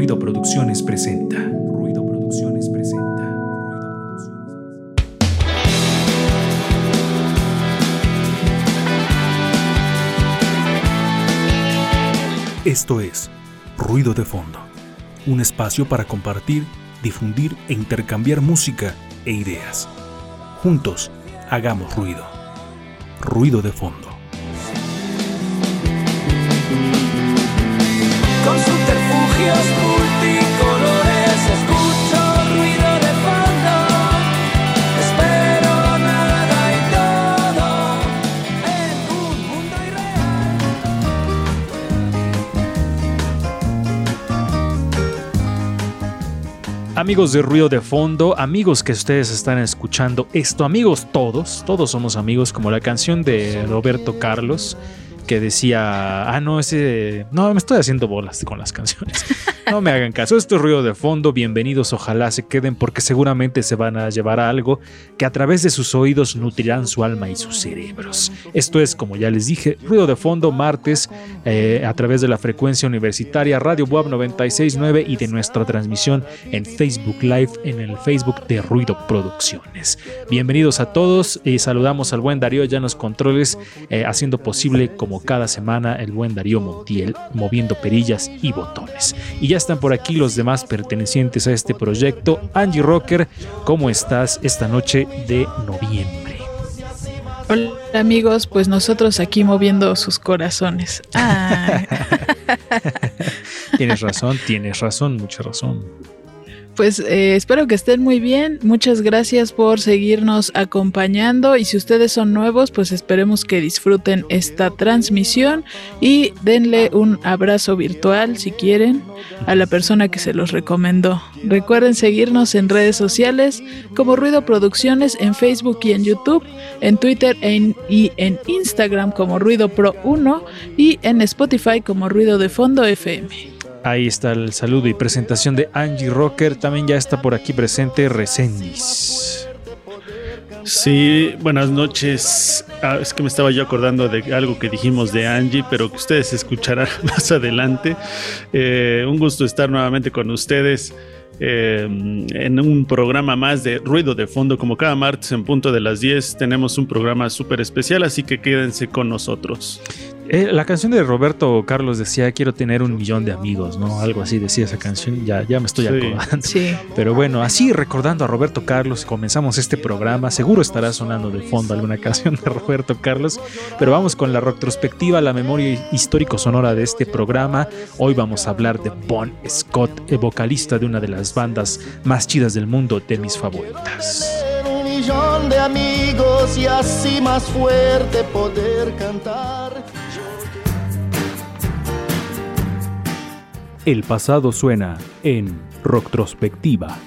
Ruido Producciones presenta. Ruido Producciones presenta. Esto es Ruido de Fondo, un espacio para compartir, difundir e intercambiar música e ideas. Juntos, hagamos ruido. Ruido de Fondo. Amigos de Ruido de Fondo, amigos que ustedes están escuchando esto, amigos todos, todos somos amigos, como la canción de Roberto Carlos que decía, ah, no, ese, no, me estoy haciendo bolas con las canciones. No me hagan caso, esto es ruido de fondo, bienvenidos, ojalá se queden porque seguramente se van a llevar a algo que a través de sus oídos nutrirán su alma y sus cerebros. Esto es, como ya les dije, ruido de fondo, martes, eh, a través de la frecuencia universitaria Radio Web 969 y de nuestra transmisión en Facebook Live en el Facebook de Ruido Producciones. Bienvenidos a todos y saludamos al buen Darío los controles, eh, haciendo posible como cada semana el buen Darío Montiel, moviendo perillas y botones. Y ya están por aquí los demás pertenecientes a este proyecto. Angie Rocker, ¿cómo estás esta noche de noviembre? Hola amigos, pues nosotros aquí moviendo sus corazones. Ah, Tienes razón, tienes razón, mucha razón. Pues eh, espero que estén muy bien. Muchas gracias por seguirnos acompañando y si ustedes son nuevos, pues esperemos que disfruten esta transmisión y denle un abrazo virtual si quieren a la persona que se los recomendó. Recuerden seguirnos en redes sociales como Ruido Producciones en Facebook y en YouTube, en Twitter y en Instagram como Ruido Pro 1 y en Spotify como Ruido de Fondo FM. Ahí está el saludo y presentación de Angie Rocker. También ya está por aquí presente Resendis. Sí, buenas noches. Ah, es que me estaba yo acordando de algo que dijimos de Angie, pero que ustedes escucharán más adelante. Eh, un gusto estar nuevamente con ustedes eh, en un programa más de ruido de fondo. Como cada martes en punto de las 10 tenemos un programa súper especial, así que quédense con nosotros. Eh, la canción de Roberto Carlos decía quiero tener un millón de amigos, ¿no? Algo así decía esa canción. Ya, ya me estoy Sí. acordando. Sí. Pero bueno, así recordando a Roberto Carlos, comenzamos este programa. Seguro estará sonando de fondo alguna canción de Roberto Carlos, pero vamos con la retrospectiva, la memoria histórico-sonora de este programa. Hoy vamos a hablar de Bon Scott, el vocalista de una de las bandas más chidas del mundo, de mis favoritas. Tener un millón de amigos y así más fuerte poder cantar. El pasado suena en Retrospectiva. A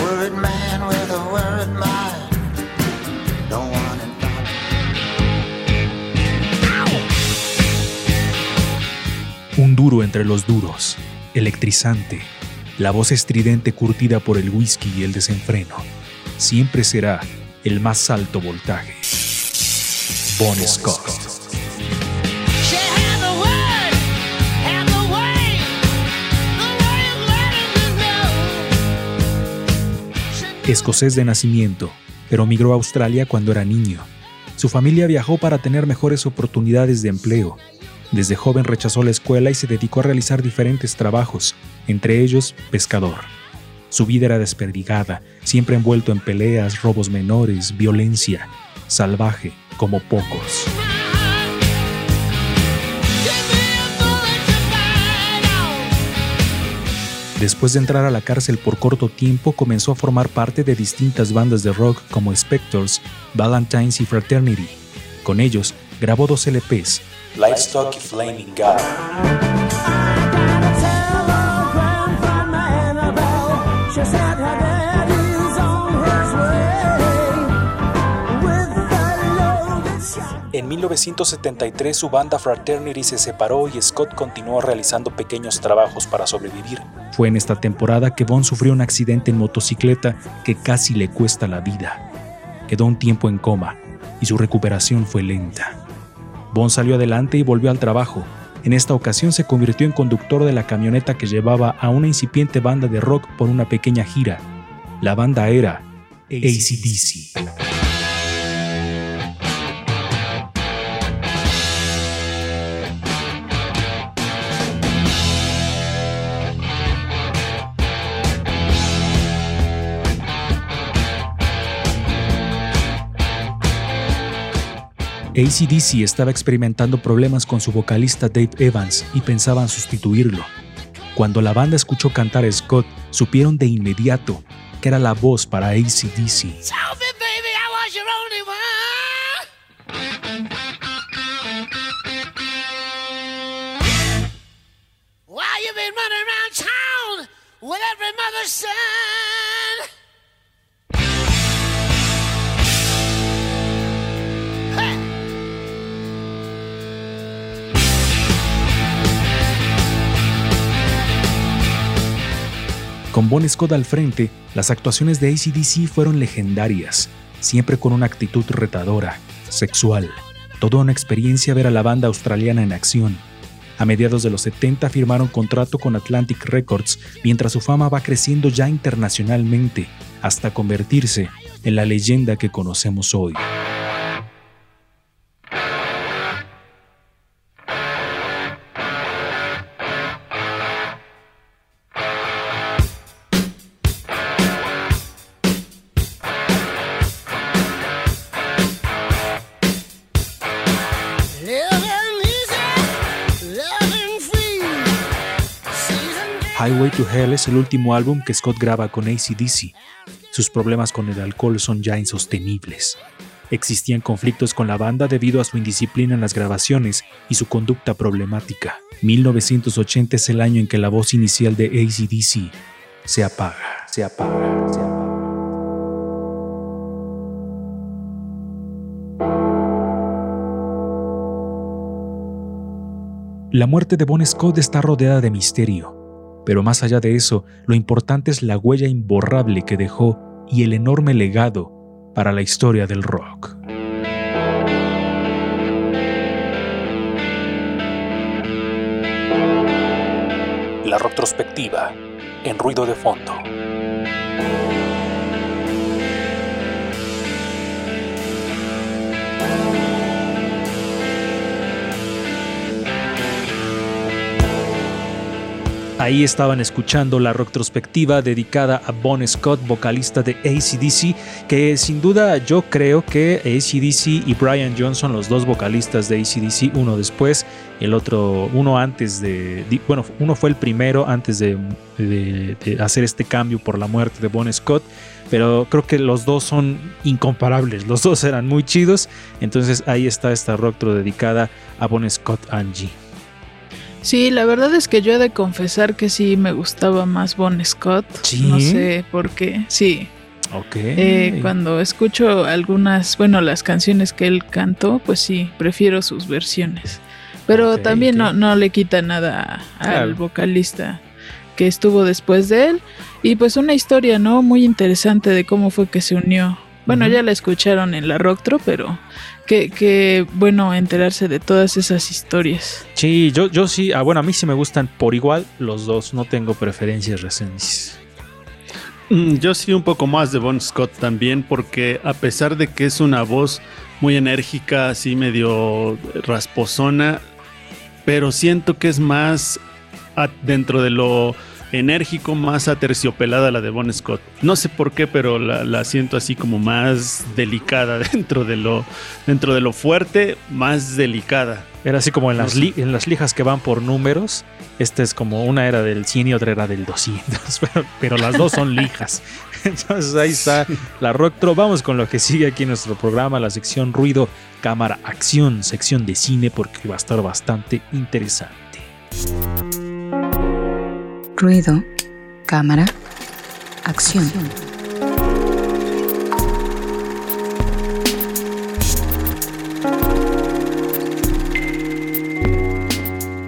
worried man with a worried mind. Don't want it Un duro entre los duros, electrizante, la voz estridente curtida por el whisky y el desenfreno, siempre será el más alto voltaje. Bon Scott. Escocés de nacimiento, pero migró a Australia cuando era niño. Su familia viajó para tener mejores oportunidades de empleo. Desde joven rechazó la escuela y se dedicó a realizar diferentes trabajos, entre ellos pescador. Su vida era desperdigada, siempre envuelto en peleas, robos menores, violencia, salvaje como pocos. Después de entrar a la cárcel por corto tiempo, comenzó a formar parte de distintas bandas de rock como Spectors, Valentines y Fraternity. Con ellos, grabó dos LPs, Livestock y Flaming God. En 1973 su banda Fraternity se separó y Scott continuó realizando pequeños trabajos para sobrevivir. Fue en esta temporada que Bon sufrió un accidente en motocicleta que casi le cuesta la vida. Quedó un tiempo en coma y su recuperación fue lenta. Bon salió adelante y volvió al trabajo. En esta ocasión se convirtió en conductor de la camioneta que llevaba a una incipiente banda de rock por una pequeña gira. La banda era ACDC. ACDC estaba experimentando problemas con su vocalista Dave Evans y pensaban sustituirlo. Cuando la banda escuchó cantar a Scott, supieron de inmediato que era la voz para ACDC. Tell Con Bon Scott al frente, las actuaciones de ACDC fueron legendarias, siempre con una actitud retadora, sexual. Toda una experiencia ver a la banda australiana en acción. A mediados de los 70 firmaron contrato con Atlantic Records, mientras su fama va creciendo ya internacionalmente, hasta convertirse en la leyenda que conocemos hoy. Highway to Hell es el último álbum que Scott graba con ACDC. Sus problemas con el alcohol son ya insostenibles. Existían conflictos con la banda debido a su indisciplina en las grabaciones y su conducta problemática. 1980 es el año en que la voz inicial de ACDC se apaga, se apaga, se apaga. La muerte de Bon Scott está rodeada de misterio, pero más allá de eso, lo importante es la huella imborrable que dejó y el enorme legado para la historia del rock. La retrospectiva en ruido de fondo. Ahí estaban escuchando la retrospectiva dedicada a Bon Scott, vocalista de ACDC, que sin duda yo creo que ACDC y Brian Johnson, los dos vocalistas de ACDC, uno después, el otro, uno antes de, bueno, uno fue el primero antes de, de- de hacer este cambio por la muerte de Bon Scott, pero creo que los dos son incomparables, los dos eran muy chidos, entonces ahí está esta retro dedicada a Bon Scott Angie. Sí, la verdad es que yo he de confesar que sí me gustaba más Bon Scott. ¿Sí? No sé por qué. Sí. Ok. Eh, cuando escucho algunas, bueno, las canciones que él cantó, pues sí, prefiero sus versiones. Pero también. No, no le quita nada al vocalista que estuvo después de él. Y pues una historia, ¿no? Muy interesante de cómo fue que se unió. Bueno, ya la escucharon en la Rocktro, pero que, que bueno enterarse de todas esas historias. Sí, yo, yo sí, ah, bueno, a mí sí me gustan por igual los dos, no tengo preferencias recientes. Mm, Yo sí un poco más de Bon Scott también, porque a pesar de que es una voz muy enérgica, así medio rasposona, pero siento que es más dentro de lo enérgico, más aterciopelada la de Bon Scott. No sé por qué, pero la, la siento así como más delicada dentro de lo dentro de lo fuerte, más delicada. Era así como en las, li- en las lijas que van por números. Esta es como una era del 100 y otra era del 200, pero, pero las dos son lijas. Entonces ahí está la Rocktro. Vamos con lo que sigue aquí en nuestro programa, la sección ruido, cámara, acción, sección de cine, porque va a estar bastante interesante. Ruido, cámara, acción.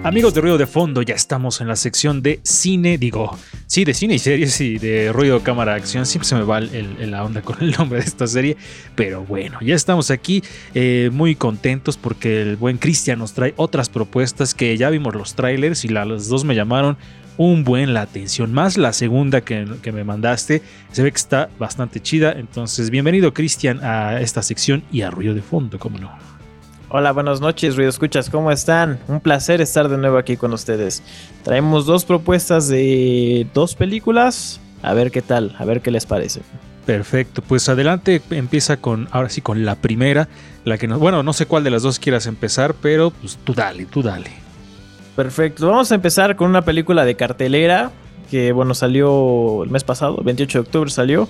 Amigos de Ruido de Fondo, ya estamos en la sección de cine, digo, sí, de cine y series y de ruido, cámara, acción. Siempre se me va la onda con el nombre de esta serie, pero bueno, ya estamos aquí eh, muy contentos porque el buen Cristian nos trae otras propuestas que ya vimos los trailers y la- las dos me llamaron un buen la atención. Más la segunda que, que me mandaste, se ve que está bastante chida. Entonces, bienvenido Cristian a esta sección y a Ruido de Fondo, cómo no. Hola, buenas noches, Ruido Escuchas, ¿cómo están? Un placer estar de nuevo aquí con ustedes. Traemos dos propuestas de dos películas. A ver qué tal, a ver qué les parece. Perfecto, pues adelante, empieza con, ahora sí, con la primera, la que no, bueno, no sé cuál de las dos quieras empezar, pero pues tú dale, tú dale. Perfecto, vamos a empezar con una película de cartelera que, bueno, salió el mes pasado, el 28 de octubre salió.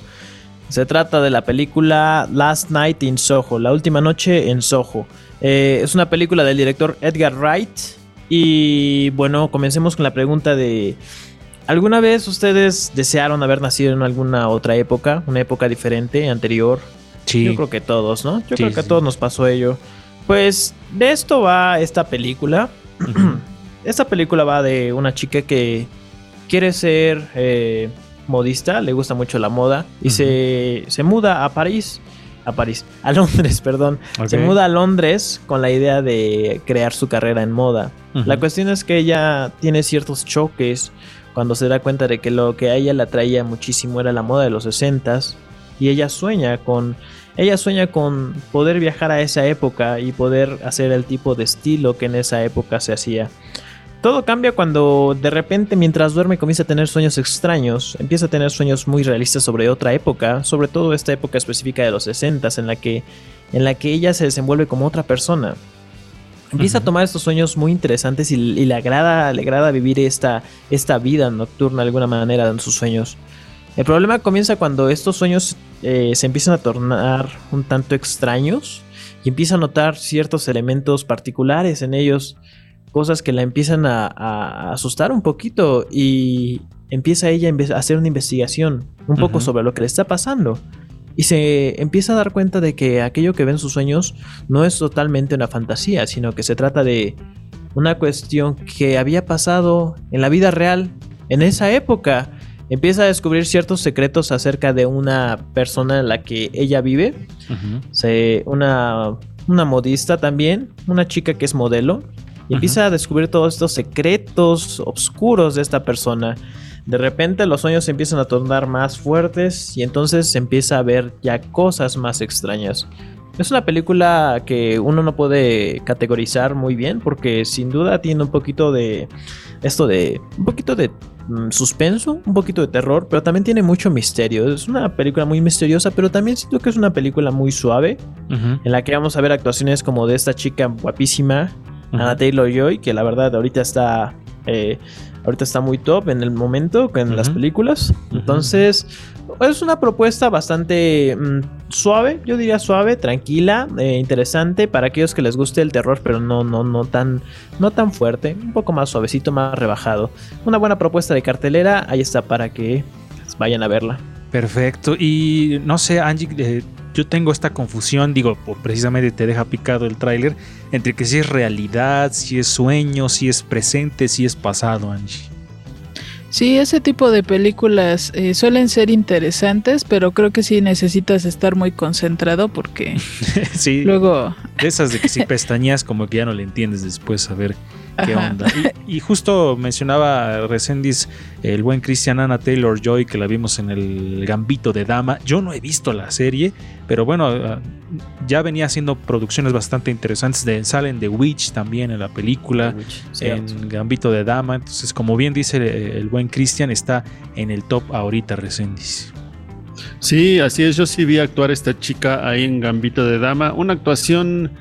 Se trata de la película Last Night in Soho, La Última Noche en Soho. Eh, es una película del director Edgar Wright. Y bueno, comencemos con la pregunta de... ¿Alguna vez ustedes desearon haber nacido en alguna otra época? Una época diferente, anterior. Sí, Yo creo que todos, ¿no? Yo Sí, creo que a todos nos pasó ello. Pues de esto va esta película. Esta película va de una chica que quiere ser eh, modista, le gusta mucho la moda y se, se muda a París. A París, a Londres, perdón. Se muda a Londres con la idea de crear su carrera en moda. La cuestión es que ella tiene ciertos choques cuando se da cuenta de que lo que a ella la atraía muchísimo era la moda de los 60s y ella sueña con ella sueña con poder viajar a esa época y poder hacer el tipo de estilo que en esa época se hacía. Todo cambia cuando de repente mientras duerme comienza a tener sueños extraños, empieza a tener sueños muy realistas sobre otra época, sobre todo esta época específica de los 60s en la que en la que ella se desenvuelve como otra persona. Empieza a tomar estos sueños muy interesantes y, y le, agrada, le agrada vivir esta, esta vida nocturna de alguna manera en sus sueños. El problema comienza cuando estos sueños eh, se empiezan a tornar un tanto extraños y empieza a notar ciertos elementos particulares en ellos, cosas que la empiezan a, a asustar un poquito y empieza ella a hacer una investigación un poco sobre lo que le está pasando. Y se empieza a dar cuenta de que aquello que ve en sus sueños no es totalmente una fantasía, sino que se trata de una cuestión que había pasado en la vida real en esa época. Empieza a descubrir ciertos secretos acerca de una persona en la que ella vive, se- una, una modista también, una chica que es modelo, y empieza a descubrir todos estos secretos oscuros de esta persona. De repente los sueños se empiezan a tornar más fuertes y entonces se empieza a ver ya cosas más extrañas. Es una película que uno no puede categorizar muy bien porque sin duda tiene un poquito de esto de un poquito de mm, suspenso, un poquito de terror, pero también tiene mucho misterio. Es una película muy misteriosa, pero también siento que es una película muy suave en la que vamos a ver actuaciones como de esta chica guapísima, Ujú. Anna Taylor Joy, que la verdad ahorita está eh, ahorita está muy top en el momento en las películas. Entonces, es una propuesta bastante mm, suave, yo diría suave, tranquila, eh, interesante para aquellos que les guste el terror, pero no no no tan no tan fuerte, un poco más suavecito, más rebajado. Una buena propuesta de cartelera, ahí está para que vayan a verla. Perfecto. Y no sé, Angie, eh, yo tengo esta confusión, digo, precisamente te deja picado el tráiler, entre que si es realidad, si es sueño, si es presente, si es pasado, Angie. Sí, ese tipo de películas eh, suelen ser interesantes, pero creo que sí necesitas estar muy concentrado porque sí, luego... de esas de que si pestañeas como que ya no le entiendes después a ver qué onda. Y, y justo mencionaba Resendiz el buen Christian Anna Taylor Joy que la vimos en el Gambito de Dama. Yo no he visto la serie, pero bueno, ah, ya venía haciendo producciones bastante interesantes. De, salen de Witch también en la película, en Gambito de Dama. Entonces, como bien dice eh, el buen Christian, está en el top ahorita Resendiz. Sí, así es. Yo sí vi actuar a esta chica ahí en Gambito de Dama. Una actuación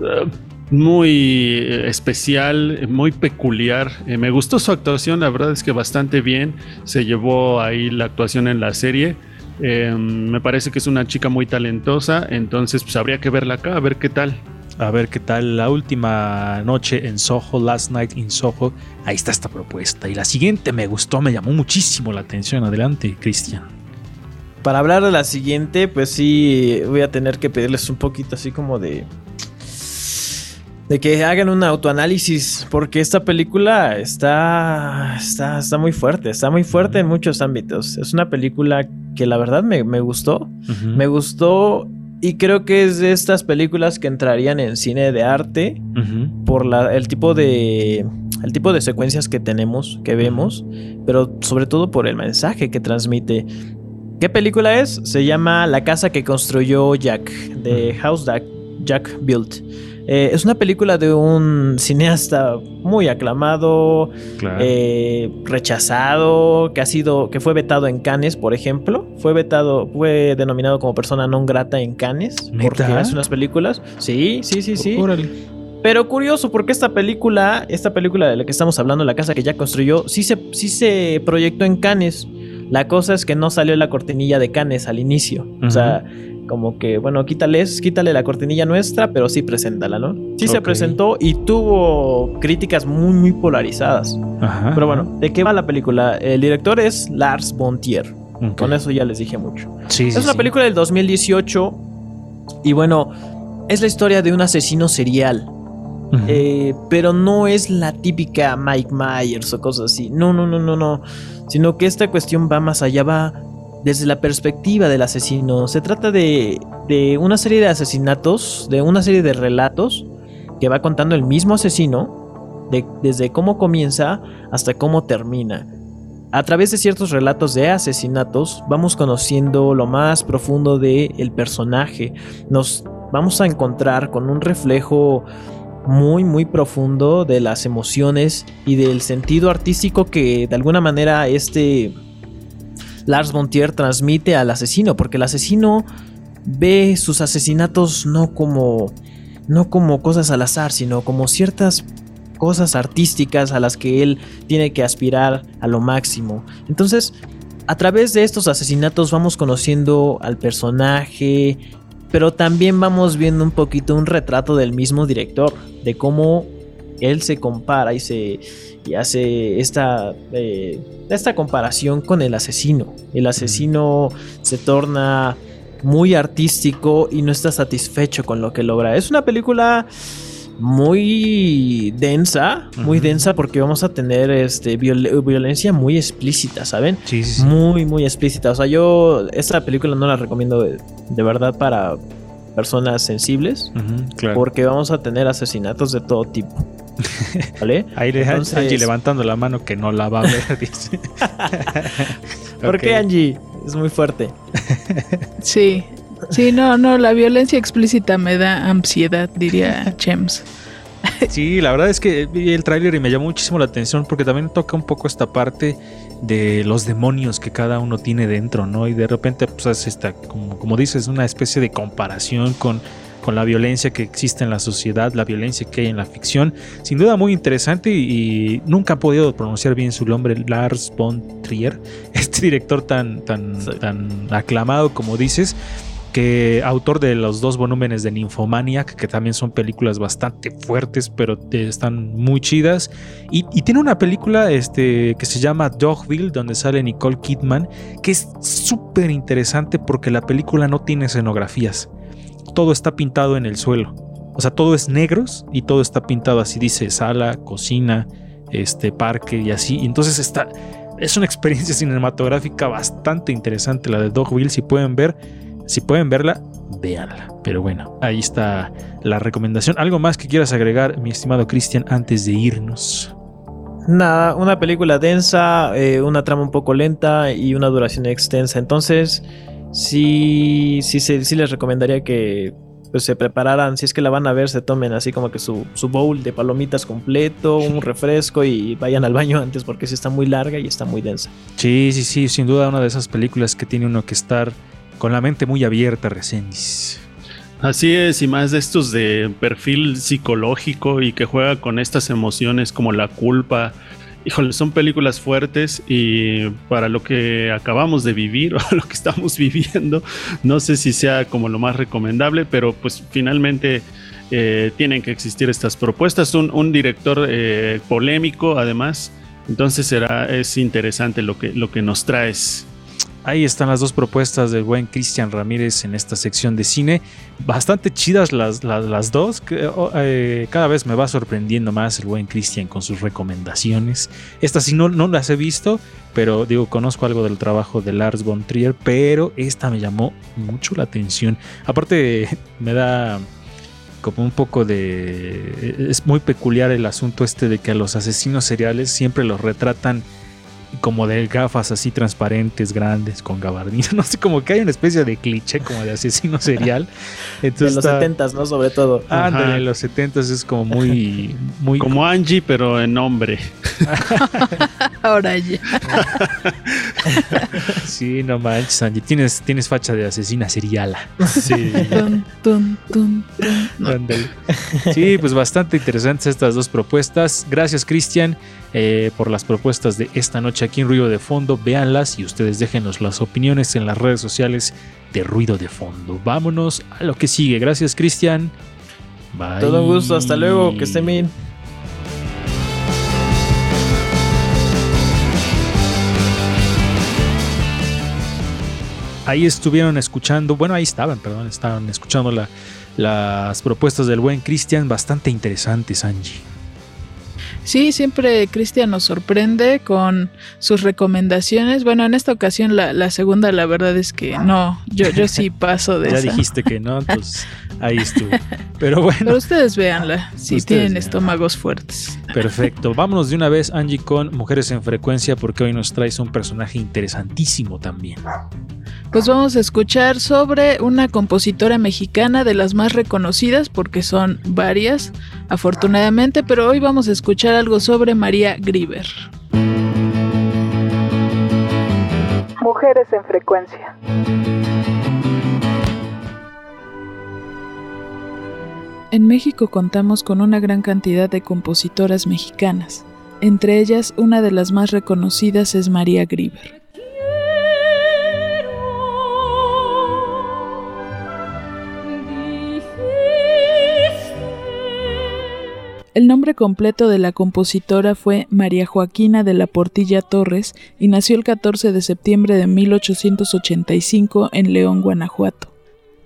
eh, muy eh, especial, muy peculiar. Eh, me gustó su actuación, la verdad es que bastante bien. Se llevó ahí la actuación en la serie. Eh, me parece que es una chica muy talentosa, entonces pues habría que verla acá, a ver qué tal. A ver qué tal la última noche en Soho, Last Night in Soho. Ahí está esta propuesta. Y la siguiente me gustó, me llamó muchísimo la atención. Adelante, Cristian. Para hablar de la siguiente, pues sí, voy a tener que pedirles un poquito así como de... de que hagan un autoanálisis, porque esta película está, está, está muy fuerte, está muy fuerte en muchos ámbitos. Es una película que la verdad me, me gustó, me gustó y creo que es de estas películas que entrarían en cine de arte por la, el tipo de el tipo de secuencias que tenemos, que vemos, pero sobre todo por el mensaje que transmite. ¿Qué película es? Se llama La casa que construyó Jack, de House That Jack Built. Eh, es una película de un cineasta muy aclamado, Claro. eh, rechazado, que ha sido, que fue vetado en Cannes, por ejemplo. Fue vetado, fue denominado como persona non grata en Cannes ¿Neta? porque hace unas películas. Sí, sí, sí, sí. Órale. Pero curioso, porque esta película, esta película de la que estamos hablando, la casa que ya construyó, sí se, sí se proyectó en Cannes. La cosa es que no salió la cortinilla de Cannes al inicio. O sea, como que, bueno, quítales, quítale la cortinilla nuestra, pero sí preséntala, ¿no? Sí se presentó y tuvo críticas muy, muy polarizadas. Ajá. Pero bueno, ¿de qué va la película? El director es Lars von Trier. Ok. Con eso ya les dije mucho. Sí, sí, Es una sí. película del 2018 y bueno, es la historia de un asesino serial. Eh, pero no es la típica Mike Myers o cosas así. No, no, no, no, no. Sino que esta cuestión va más allá, va desde la perspectiva del asesino. Se trata de, de una serie de asesinatos, de una serie de relatos que va contando el mismo asesino, de- desde cómo comienza hasta cómo termina. A través de ciertos relatos de asesinatos vamos conociendo lo más profundo del personaje. Nos vamos a encontrar con un reflejo muy muy profundo de las emociones y del sentido artístico que de alguna manera este Lars von Trier transmite al asesino, porque el asesino ve sus asesinatos no como no como cosas al azar, sino como ciertas cosas artísticas a las que él tiene que aspirar a lo máximo. Entonces, a través de estos asesinatos vamos conociendo al personaje, pero también vamos viendo un poquito un retrato del mismo director, de cómo él se compara y se y hace esta, eh, esta comparación con el asesino. El asesino se torna muy artístico y no está satisfecho con lo que logra. Es una película muy densa, muy densa porque vamos a tener este viol- violencia muy explícita, ¿saben? Sí, sí, sí. Muy, muy explícita. O sea, yo esta película no la recomiendo de, de verdad para personas sensibles. Claro. Porque vamos a tener asesinatos de todo tipo. ¿Vale? Ahí le Entonces- Angie levantando la mano que no la va a ver, dice. ¿Por qué, Angie? Es muy fuerte. Sí. Sí, no, no, la violencia explícita me da ansiedad, diría Chems. Sí, la verdad es que vi el tráiler y me llamó muchísimo la atención porque también toca un poco esta parte de los demonios que cada uno tiene dentro, ¿no? Y de repente, pues, hace esta, como, como dices, una especie de comparación con, con la violencia que existe en la sociedad, la violencia que hay en la ficción. Sin duda muy interesante y, y nunca he podido pronunciar bien su nombre, Lars von Trier, este director tan, tan, Sí. tan aclamado como dices que autor de los dos volúmenes de Nymphomaniac, que también son películas bastante fuertes, pero eh, están muy chidas. Y, y tiene una película este, que se llama Dogville, donde sale Nicole Kidman, que es súper interesante porque la película no tiene escenografías. Todo está pintado en el suelo. O sea, todo es negros y todo está pintado así, dice sala, cocina, este parque y así. Entonces está, es una experiencia cinematográfica bastante interesante la de Dogville. Si pueden ver, si pueden verla, véanla. Pero bueno, ahí está la recomendación. ¿Algo más que quieras agregar, mi estimado Cristian, antes de irnos? Nada, una película densa, eh, una trama un poco lenta y una duración extensa. Entonces, sí, sí, se- sí les recomendaría que pues, se prepararan. Si es que la van a ver, se tomen así como que su, su bowl de palomitas completo, un refresco y vayan al baño antes porque sí está muy larga y está muy densa. Sí, sí, sí, sin duda una de esas películas que tiene uno que estar con la mente muy abierta, Resendiz. Así es, y más de estos de perfil psicológico y que juega con estas emociones como la culpa. Híjole, son películas fuertes y para lo que acabamos de vivir o lo que estamos viviendo, no sé si sea como lo más recomendable, pero pues finalmente eh, tienen que existir estas propuestas. Un, director eh, polémico, además, entonces será es interesante lo que, lo que nos traes. Ahí están las dos propuestas del buen Cristian Ramírez en esta sección de cine. Bastante chidas las, las, dos. que, oh, eh, cada vez me va sorprendiendo más el buen Cristian con sus recomendaciones. Estas sí no, no las he visto, pero digo, conozco algo del trabajo de Lars von Trier, pero esta me llamó mucho la atención. Aparte, me da como un poco de... Es muy peculiar el asunto este de que a los asesinos seriales siempre los retratan como de gafas así transparentes, grandes, con gabardina. No sé, como que hay una especie de cliché como de asesino serial. De Entonces los está- 70 ¿no? Sobre todo. Ajá. en los 70 es como muy... muy Como Angie, pero en hombre. Ahora ya. Sí, no manches, Angie. Tienes, tienes facha de asesina seriala. Sí. Sí, pues bastante interesantes estas dos propuestas. Gracias, Cristian, eh, por las propuestas de esta noche aquí en Ruido de Fondo. Véanlas y ustedes déjenos las opiniones en las redes sociales de Ruido de Fondo. Vámonos a lo que sigue. Gracias, Cristian. Bye. Todo un gusto. Hasta luego. Que estén bien. Ahí estuvieron escuchando, bueno, ahí estaban, perdón, estaban escuchando la- las propuestas del buen Cristian, bastante interesantes, Angie. Sí, siempre Cristian nos sorprende con sus recomendaciones. Bueno, en esta ocasión la, la segunda, la verdad es que no, yo, yo sí paso de Ya esa. dijiste que no, entonces ahí estuvo. Pero bueno, Pero ustedes véanla, si Ustedes tienen véanla. estómagos fuertes. perfecto. Vámonos de una vez, Angie, con Mujeres en Frecuencia, porque hoy nos traes un personaje interesantísimo también. Pues vamos a escuchar sobre una compositora mexicana de las más reconocidas, porque son varias, afortunadamente, pero hoy vamos a escuchar algo sobre María Grieber. Mujeres en frecuencia. En México contamos con una gran cantidad de compositoras mexicanas. Entre ellas, una de las más reconocidas es María Grieber. El nombre completo de la compositora fue María Joaquina de la Portilla Torres y nació el 14 de septiembre de 1885 en León, Guanajuato.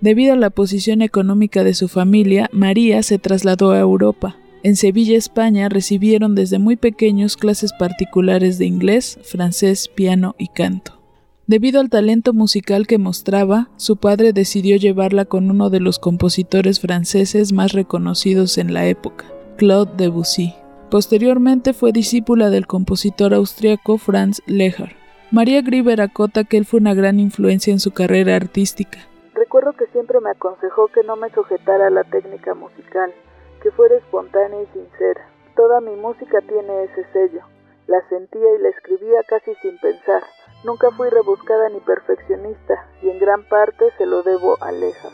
Debido a la posición económica de su familia, María se trasladó a Europa. En Sevilla, España, recibieron desde muy pequeños clases particulares de inglés, francés, piano y canto. Debido al talento musical que mostraba, su padre decidió llevarla con uno de los compositores franceses más reconocidos en la época, Claude Debussy. Posteriormente fue discípula del compositor austriaco Franz Lehár. María Grieber acota que él fue una gran influencia en su carrera artística. Recuerdo que siempre me aconsejó que no me sujetara a la técnica musical, que fuera espontánea y sincera. Toda mi música tiene ese sello. La sentía y la escribía casi sin pensar. Nunca fui rebuscada ni perfeccionista, y en gran parte se lo debo a Leja.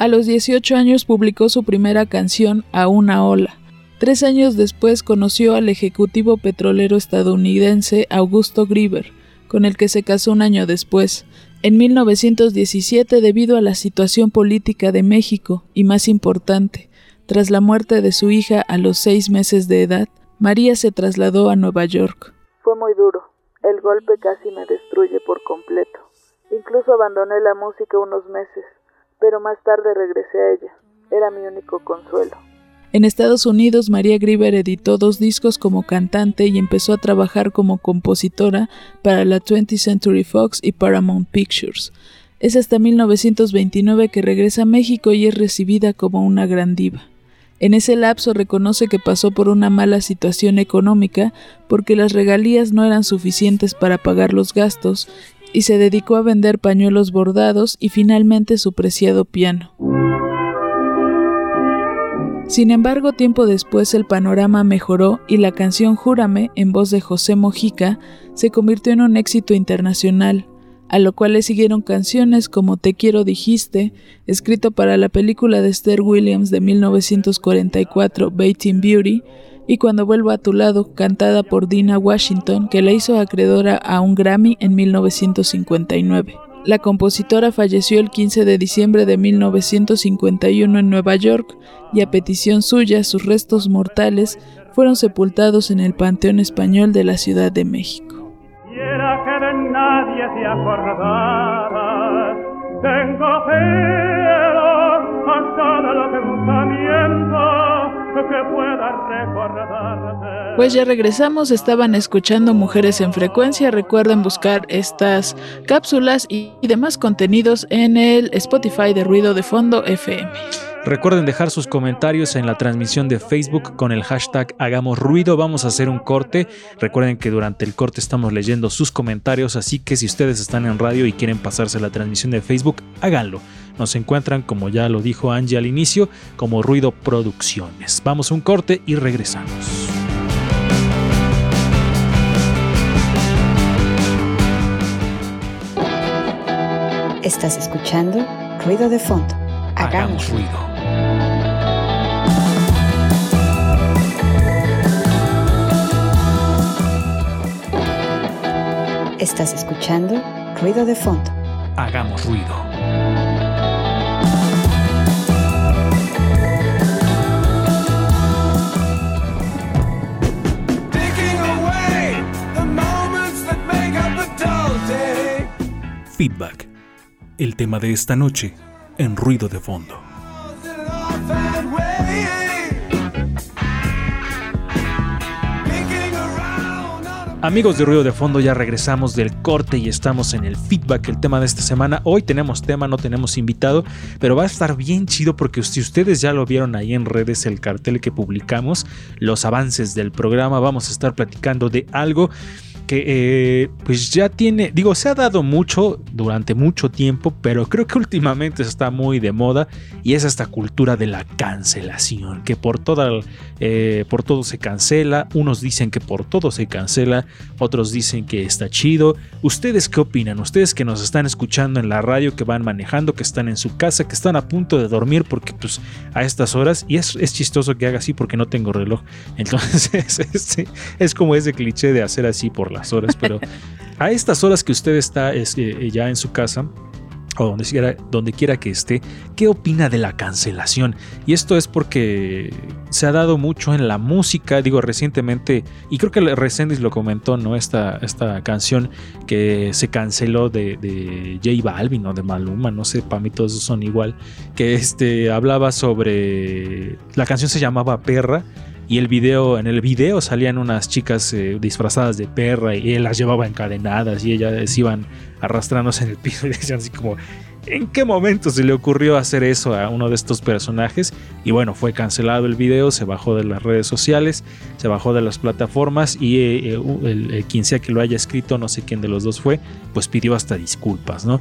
A los 18 años publicó su primera canción, A una ola. Tres años después conoció al ejecutivo petrolero estadounidense Augusto Grieber, con el que se casó un año después. En 1917, debido a la situación política de México, y más importante, tras la muerte de su hija a los seis meses de edad, María se trasladó a Nueva York. Fue muy duro. El golpe casi me destruye por completo. Incluso abandoné la música unos meses, pero más tarde regresé a ella. Era mi único consuelo. En Estados Unidos, María Grieber editó dos discos como cantante y empezó a trabajar como compositora para la 20th Century Fox y Paramount Pictures. Es hasta 1929 que regresa a México y es recibida como una gran diva. En ese lapso reconoce que pasó por una mala situación económica porque las regalías no eran suficientes para pagar los gastos y se dedicó a vender pañuelos bordados y finalmente su preciado piano. Sin embargo, tiempo después el panorama mejoró y la canción Júrame, en voz de José Mojica, se convirtió en un éxito internacional, a lo cual le siguieron canciones como Te quiero dijiste, escrito para la película de Esther Williams de 1944, Bating Beauty, y Cuando vuelvo a tu lado, cantada por Dina Washington, que la hizo acreedora a un Grammy en 1959. La compositora falleció el 15 de diciembre de 1951 en Nueva York y a petición suya sus restos mortales fueron sepultados en el Panteón Español de la Ciudad de México. Que nadie acordara. Tengo cero Pues ya regresamos, estaban escuchando Mujeres en Frecuencia. Recuerden buscar estas cápsulas y, demás contenidos en el Spotify de Ruido de Fondo FM. Recuerden dejar sus comentarios en la transmisión de Facebook con el hashtag Hagamos Ruido. Vamos a hacer un corte. Recuerden que durante el corte estamos leyendo sus comentarios, así que si ustedes están en radio y quieren pasarse la transmisión de Facebook, háganlo. Nos encuentran, como ya lo dijo Angie al inicio, como Ruido Producciones. Vamos a un corte y regresamos. Estás escuchando Ruido de Fondo. Hagamos ruido. Estás escuchando Ruido de Fondo. Hagamos ruido. Feedback. El tema de esta noche en ruido de fondo. Amigos de Ruido de Fondo, ya regresamos del corte y estamos en el feedback, el tema de esta semana. Hoy tenemos tema, no tenemos invitado, pero va a estar bien chido porque si ustedes ya lo vieron ahí en redes, el cartel que publicamos, los avances del programa, vamos a estar platicando de algo que eh, pues ya tiene, digo, se ha dado mucho durante mucho tiempo, pero creo que últimamente está muy de moda y es esta cultura de la cancelación, que por, toda, eh, por todo se cancela, unos dicen que por todo se cancela, otros dicen que está chido. ¿Ustedes qué opinan? Ustedes que nos están escuchando en la radio, que van manejando, que están en su casa, que están a punto de dormir porque pues a estas horas, y es, es chistoso que haga así porque no tengo reloj, entonces es, es como ese cliché de hacer así por horas, pero a estas horas que usted está es, eh, ya en su casa o donde quiera, donde quiera que esté, ¿qué opina de la cancelación? Y esto es porque se ha dado mucho en la música, digo recientemente, y creo que Resendis lo comentó, ¿no? Esta, esta canción que se canceló de, de J Balvin o de Maluma, no sé, para mí todos son igual, que este, hablaba sobre, la canción se llamaba Perra, y el video, en el video salían unas chicas eh, disfrazadas de perra y él las llevaba encadenadas y ellas iban arrastrándose en el piso y decían así como, ¿en qué momento se le ocurrió hacer eso a uno de estos personajes? Y bueno, fue cancelado el video, se bajó de las redes sociales, se bajó de las plataformas y eh, eh, el, el quien sea que lo haya escrito, no sé quién de los dos fue, pues pidió hasta disculpas, ¿no?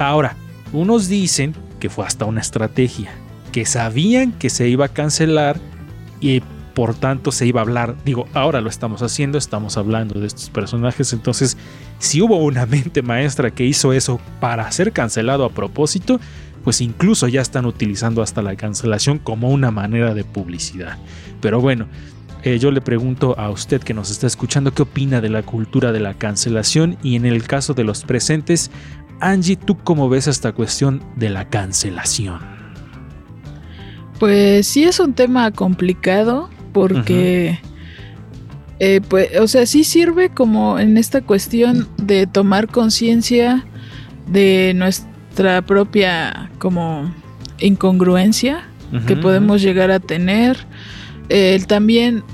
Ahora, unos dicen que fue hasta una estrategia, que sabían que se iba a cancelar y por tanto se iba a hablar, digo, ahora lo estamos haciendo, estamos hablando de estos personajes, entonces si hubo una mente maestra que hizo eso para ser cancelado a propósito, pues incluso ya están utilizando hasta la cancelación como una manera de publicidad. Pero bueno, eh, yo le pregunto a usted que nos está escuchando qué opina de la cultura de la cancelación y en el caso de los presentes, Angie, ¿tú cómo ves esta cuestión de la cancelación? Pues sí es un tema complicado porque, eh, pues, o sea, sí sirve como en esta cuestión de tomar conciencia de nuestra propia como incongruencia que podemos llegar a tener. Eh, también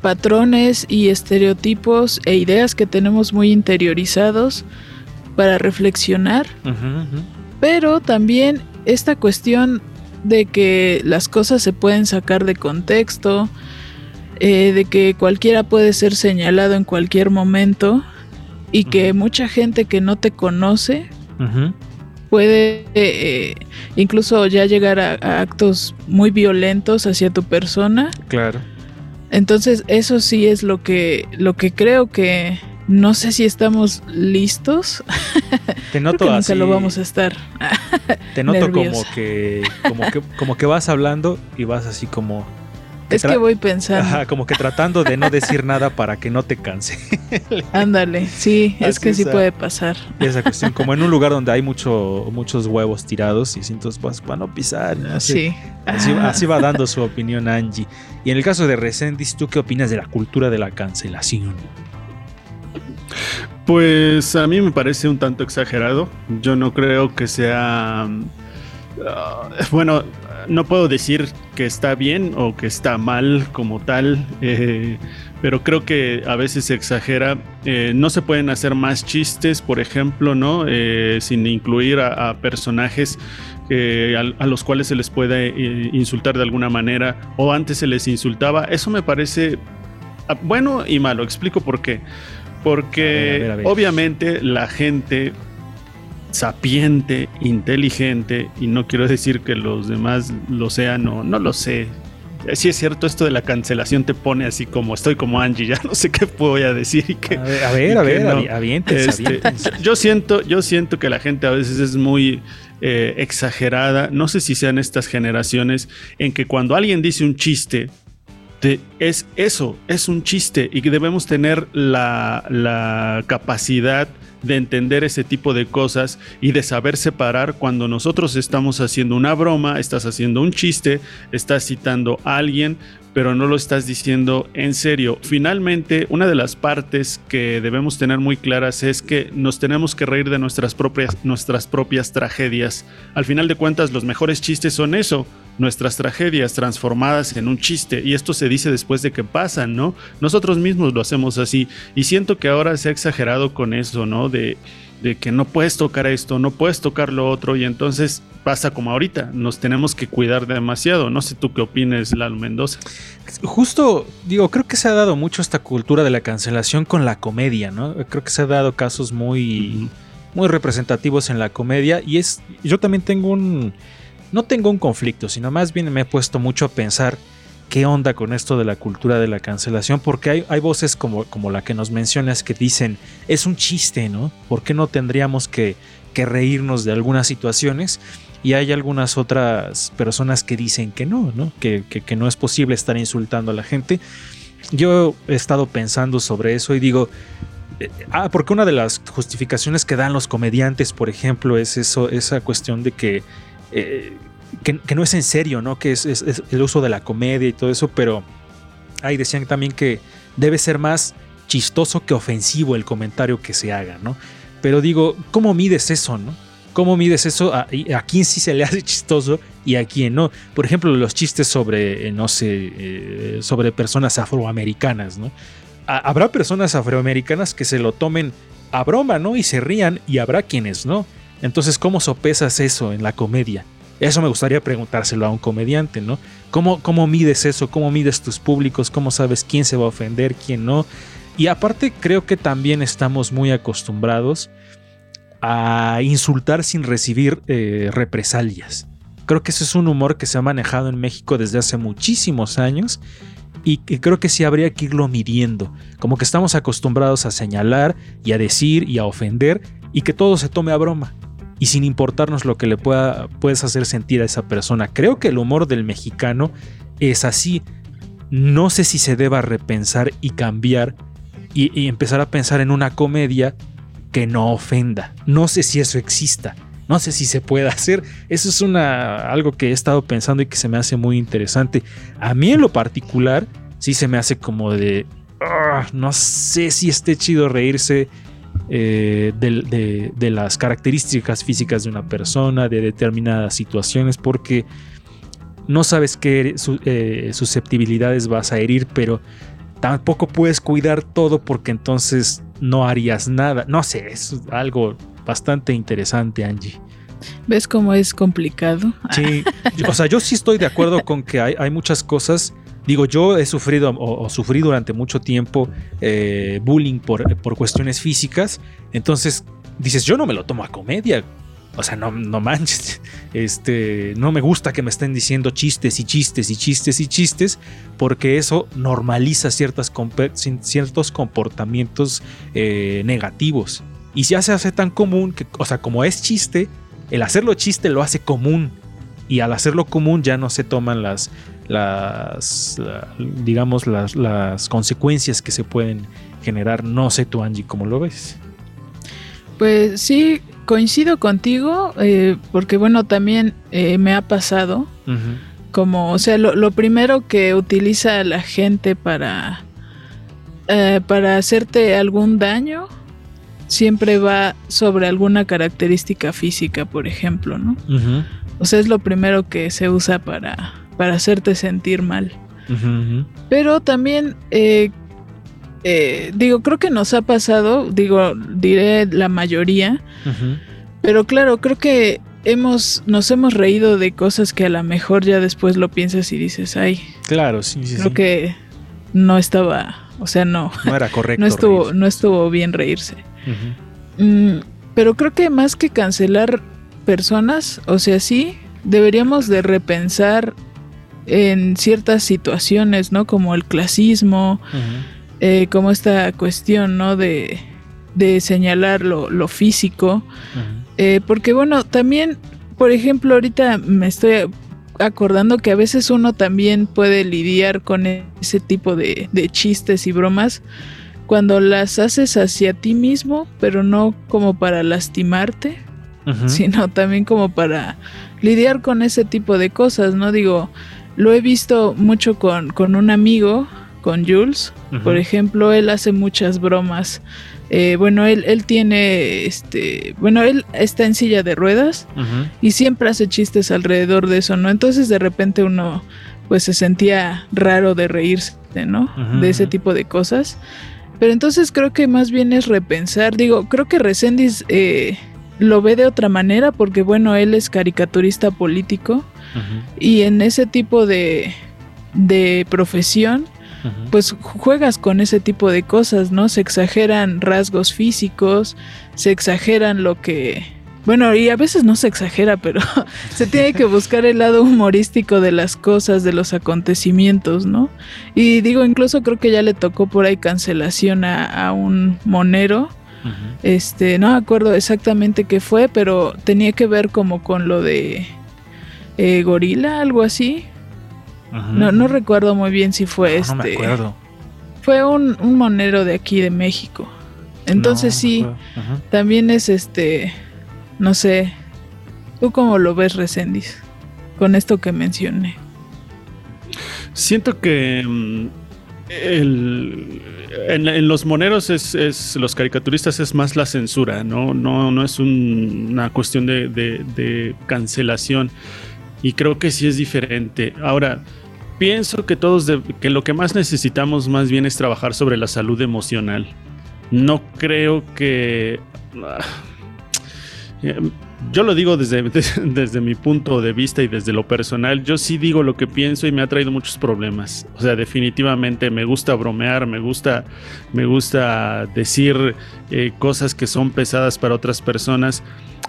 patrones y estereotipos e ideas que tenemos muy interiorizados para reflexionar pero también esta cuestión de que las cosas se pueden sacar de contexto, eh, de que cualquiera puede ser señalado en cualquier momento y que mucha gente que no te conoce puede eh, incluso ya llegar a, a actos muy violentos hacia tu persona. Claro. Entonces eso sí es lo que, lo que creo que no sé si estamos listos. Te Creo noto que nunca así. lo vamos a estar. Te noto como que, como que como que vas hablando y vas así como Es que voy pensando. Ajá, como que tratando de no decir nada para que no te canse. Ándale, sí, es Así que sí ah. puede pasar. Esa cuestión, como en un lugar donde hay mucho, muchos huevos tirados y sientos pues para no pisar. ¿no? Sí. Así, Ah. así va dando su opinión Angie. Y en el caso de Resendis, ¿tú qué opinas de la cultura de la cancelación? Pues a mí me parece un tanto exagerado. Yo no creo que sea... ah, bueno, no puedo decir que está bien o que está mal como tal, eh, pero creo que a veces se exagera. Eh, no se pueden hacer más chistes, por ejemplo, ¿no? Eh, sin incluir a, personajes a, los cuales se les puede insultar de alguna manera o antes se les insultaba. Eso me parece ah, bueno y malo. Explico por qué. Porque A ver, a ver, a ver. obviamente la gente sapiente, inteligente, y no quiero decir que los demás lo sean o no lo sé. Eh, Sí es cierto, esto de la cancelación te pone así como estoy como Angie, ya no sé qué voy a decir y qué. A ver, a ver, a ver, no. avi- aviéntense, Este, yo siento, yo siento que la gente a veces es muy eh, exagerada. No sé si sean estas generaciones en que cuando alguien dice un chiste, es eso, es un chiste y que debemos tener la, la capacidad de entender ese tipo de cosas y de saber separar cuando nosotros estamos haciendo una broma, estás haciendo un chiste, estás citando a alguien, pero no lo estás diciendo en serio. Finalmente, una de las partes que debemos tener muy claras es que nos tenemos que reír de nuestras propias, nuestras propias tragedias. Al final de cuentas, los mejores chistes son eso, nuestras tragedias transformadas en un chiste. Y esto se dice después de que pasan, ¿no? Nosotros mismos lo hacemos así. Y siento que ahora se ha exagerado con eso, ¿no? De, de que no puedes tocar esto, no puedes tocar lo otro. Y entonces pasa como ahorita. Nos tenemos que cuidar demasiado. No sé tú qué opines, Lalo Mendoza. Justo, digo, creo que se ha dado mucho esta cultura de la cancelación con la comedia, ¿no? Creo que se ha dado casos muy, muy representativos en la comedia y es, yo también tengo un, no tengo un conflicto, sino más bien me he puesto mucho a pensar qué onda con esto de la cultura de la cancelación, porque hay, hay voces como, como la que nos mencionas que dicen, es un chiste, ¿no? ¿Por qué no tendríamos que, que reírnos de algunas situaciones? Y hay algunas otras personas que dicen que no, ¿no? Que, que- no es posible estar insultando a la gente. Yo he estado pensando sobre eso y digo, eh, ah, porque una de las justificaciones que dan los comediantes, por ejemplo, es eso, esa cuestión de que, eh, que, no es en serio, ¿no? Que es, el uso de la comedia y todo eso, pero ahí decían también que debe ser más chistoso que ofensivo el comentario que se haga, ¿no? Pero digo, ¿cómo mides eso, no? ¿Cómo mides eso? ¿A, quién sí se le hace chistoso y a quién no? Por ejemplo, los chistes sobre, eh, no sé, eh, sobre personas afroamericanas, ¿no? Ha- Habrá personas afroamericanas que se lo tomen a broma, ¿no? Y se rían y habrá quienes no. Entonces, ¿cómo sopesas eso en la comedia? Eso me gustaría preguntárselo a un comediante, ¿no? ¿Cómo, ¿Cómo mides eso? ¿Cómo mides tus públicos? ¿Cómo sabes quién se va a ofender, quién no? Y aparte creo que también estamos muy acostumbrados a insultar sin recibir eh, represalias. Creo que ese es un humor que se ha manejado en México desde hace muchísimos años y creo que sí habría que irlo midiendo. Como que estamos acostumbrados a señalar y a decir y a ofender y que todo se tome a broma y sin importarnos lo que le pueda puedes hacer sentir a esa persona. Creo que el humor del mexicano es así. No sé si se deba repensar y cambiar y, empezar a pensar en una comedia que no ofenda. No sé si eso exista. No sé si se puede hacer. Eso es algo que he estado pensando y que se me hace muy interesante. A mí en lo particular, sí se me hace como de... "Ah, no sé si esté chido reírse eh, de, de las características físicas de una persona, de determinadas situaciones, porque no sabes qué eh, susceptibilidades vas a herir, pero tampoco puedes cuidar todo porque entonces no harías nada. No sé, es algo bastante interesante, Angie. ¿Ves cómo es complicado? Sí, o sea, yo sí estoy de acuerdo con que hay, hay muchas cosas. Digo, yo he sufrido o, sufrí durante mucho tiempo eh, bullying por, por cuestiones físicas. Entonces dices, yo no me lo tomo a comedia. O sea, no, no manches. Este, no me gusta que me estén diciendo chistes y chistes y chistes y chistes, porque eso normaliza ciertas, ciertos comportamientos eh, negativos. Y ya se hace tan común que, o sea, como es chiste, el hacerlo chiste lo hace común. Y al hacerlo común ya no se toman las, las la- digamos, las, las consecuencias que se pueden generar. No sé tú, Angie, cómo lo ves. Pues sí, coincido contigo, eh, porque bueno, también eh, me ha pasado como, o sea, lo, lo primero que utiliza la gente para, eh, para hacerte algún daño siempre va sobre alguna característica física, por ejemplo, ¿no? O sea, es lo primero que se usa para, para hacerte sentir mal. Pero también, eh, eh, digo, creo que nos ha pasado, digo, diré la mayoría, pero claro, creo que hemos, nos hemos reído de cosas que a lo mejor ya después lo piensas y dices, ay, Claro, sí, sí, creo sí. que no estaba, o sea, no, no era correcto. no estuvo, no estuvo bien reírse. Mm, pero creo que más que cancelar personas, o sea, sí, deberíamos de repensar en ciertas situaciones, ¿no? Como el clasismo, eh, como esta cuestión, ¿no? De, de señalar lo, lo físico. Eh, porque bueno, también, por ejemplo, ahorita me estoy acordando que a veces uno también puede lidiar con ese tipo de, de chistes y bromas cuando las haces hacia ti mismo, pero no como para lastimarte, sino también como para lidiar con ese tipo de cosas, ¿no? Digo, lo he visto mucho con, con un amigo, con Jules, por ejemplo, él hace muchas bromas. Eh, bueno, él, él tiene, este, bueno, él está en silla de ruedas y siempre hace chistes alrededor de eso, ¿no? Entonces de repente uno pues se sentía raro de reírse, ¿no? De ese tipo de cosas. Pero entonces creo que más bien es repensar, digo, creo que Resendiz eh, lo ve de otra manera porque bueno, él es caricaturista político y en ese tipo de, de profesión pues juegas con ese tipo de cosas, ¿no? Se exageran rasgos físicos, se exageran lo que... Bueno, y a veces no se exagera, pero se tiene que buscar el lado humorístico de las cosas, de los acontecimientos, ¿no? Y digo, incluso creo que ya le tocó por ahí cancelación a, a un monero. Este, no me acuerdo exactamente qué fue, pero tenía que ver como con lo de eh, gorila, algo así. No, no recuerdo muy bien si fue No, este. no me acuerdo. Fue un, un monero de aquí de México. Entonces No, sí, también es este, no sé, ¿tú cómo lo ves, Resendiz? Con esto que mencioné. Siento que mm, en, los moneros es, los caricaturistas es más la censura, no, no, no es un- una cuestión de, cancelación. Y creo que sí es diferente. Ahora, pienso que todos que lo que más necesitamos más bien es trabajar sobre la salud emocional. No creo que. ah, Yo lo digo desde, desde mi punto de vista y desde lo personal. Yo sí digo lo que pienso y me ha traído muchos problemas. O sea, definitivamente me gusta bromear, me gusta, me gusta decir eh, cosas que son pesadas para otras personas,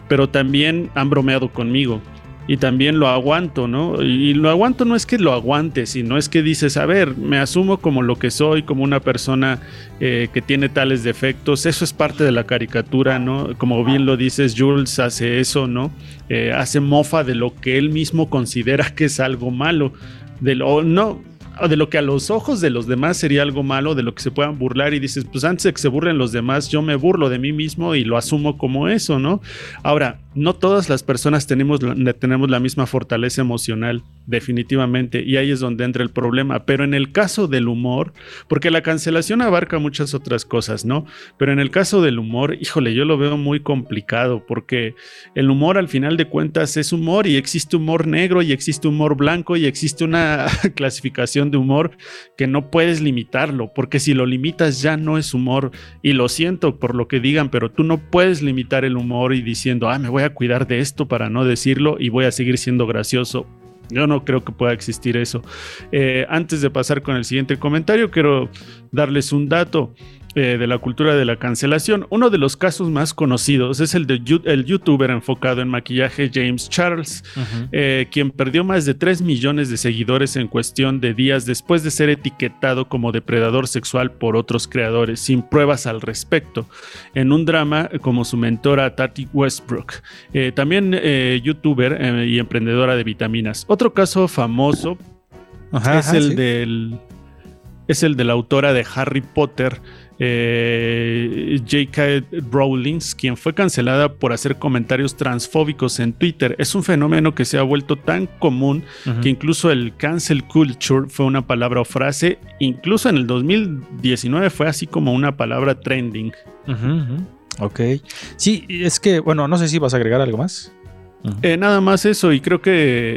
pero también han bromeado conmigo. Y también lo aguanto, ¿no? Y lo aguanto no es que lo aguante, sino es que dices, a ver, me asumo como lo que soy, como una persona eh, que tiene tales defectos. Eso es parte de la caricatura, ¿no? Como bien lo dices, Jules hace eso, ¿no? Eh, hace mofa de lo que él mismo considera que es algo malo. De lo, no, o de lo que a los ojos de los demás sería algo malo, de lo que se puedan burlar y dices, pues antes de que se burlen los demás, yo me burlo de mí mismo y lo asumo como eso, ¿no? Ahora, no todas las personas tenemos, tenemos la misma fortaleza emocional, definitivamente, y ahí es donde entra el problema, pero en el caso del humor, porque la cancelación abarca muchas otras cosas, ¿no? Pero en el caso del humor, híjole, yo lo veo muy complicado, porque el humor al final de cuentas es humor y existe humor negro y existe humor blanco y existe una clasificación de humor que no puedes limitarlo, porque si lo limitas ya no es humor y lo siento por lo que digan, pero tú no puedes limitar el humor y diciendo, ah, me voy a cuidar de esto para no decirlo y voy a seguir siendo gracioso. Yo no creo que pueda existir eso. Eh, antes de pasar con el siguiente comentario, quiero darles un dato eh, de la cultura de la cancelación. Uno de los casos más conocidos es el de el youtuber enfocado en maquillaje James Charles, eh, quien perdió más de 3 millones de seguidores en cuestión de días después de ser etiquetado como depredador sexual por otros creadores, sin pruebas al respecto, en un drama como su mentora Tati Westbrook, eh, también youtuber y emprendedora de vitaminas. Otro caso famoso Ajá, es ajá, el sí. del es el de la autora de Harry Potter eh, J.K. Rowling, quien fue cancelada por hacer comentarios transfóbicos en Twitter. Es un fenómeno que se ha vuelto tan común que incluso el cancel culture fue una palabra o frase. Incluso en el 2019 fue así como una palabra trending. Ujú. Ok. Sí, es que, bueno, no sé si vas a agregar algo más. Eh, nada más eso, y creo que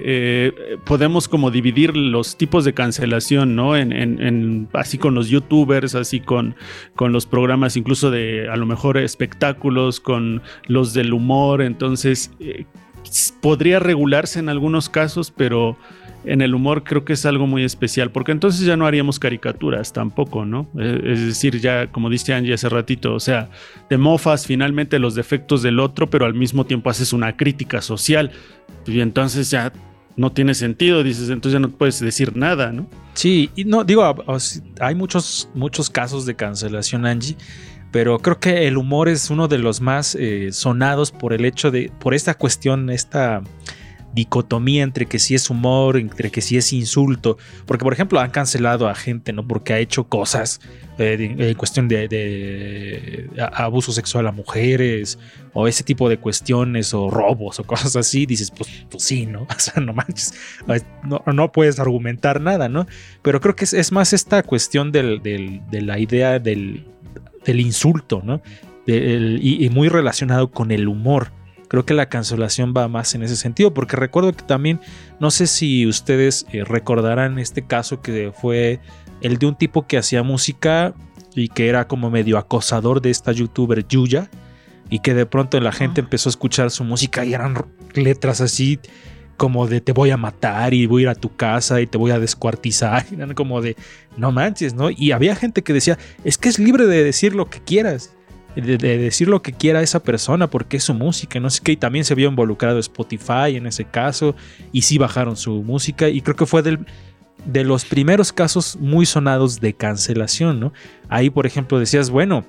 eh, podemos como dividir los tipos de cancelación, ¿no? En, en- en- así con los youtubers, así con, con los programas incluso de a lo mejor espectáculos, con los del humor, entonces eh, podría regularse en algunos casos, pero en el humor creo que es algo muy especial, porque entonces ya no haríamos caricaturas tampoco, ¿no? Eh, es decir, ya como dice Angie hace ratito, o sea, te mofas finalmente los defectos del otro, pero al mismo tiempo haces una crítica social. Y entonces ya no tiene sentido, dices, entonces ya no puedes decir nada, ¿no? Sí, y no, digo, hay muchos, muchos casos de cancelación, Angie, pero creo que el humor es uno de los más eh, sonados por el hecho de, por esta cuestión, esta dicotomía entre que sí es humor, entre que sí es insulto, porque por ejemplo han cancelado a gente, ¿no? Porque ha hecho cosas eh, de- en cuestión de, abuso sexual a mujeres o ese tipo de cuestiones o robos o cosas así, dices, pues, pues sí, ¿no? O sea, no manches, no, no puedes argumentar nada, ¿no? Pero creo que es, es más esta cuestión del- del- de la idea del, del insulto, ¿no? Y muy relacionado con el humor. Creo que la cancelación va más en ese sentido, porque recuerdo que también, no sé si ustedes eh, recordarán este caso que fue el de un tipo que hacía música y que era como medio acosador de esta youtuber Yuya, y que de pronto la gente empezó a escuchar su música y eran letras así como de te voy a matar y voy a ir a tu casa y te voy a descuartizar, eran como de no manches, ¿no? Y había gente que decía, es que es libre de decir lo que quieras, de, de decir lo que quiera esa persona porque es su música, no sé qué, y también se vio involucrado Spotify en ese caso, y sí bajaron su música, y creo que fue del, de los primeros casos muy sonados de cancelación, ¿no? Ahí, por ejemplo, decías, bueno,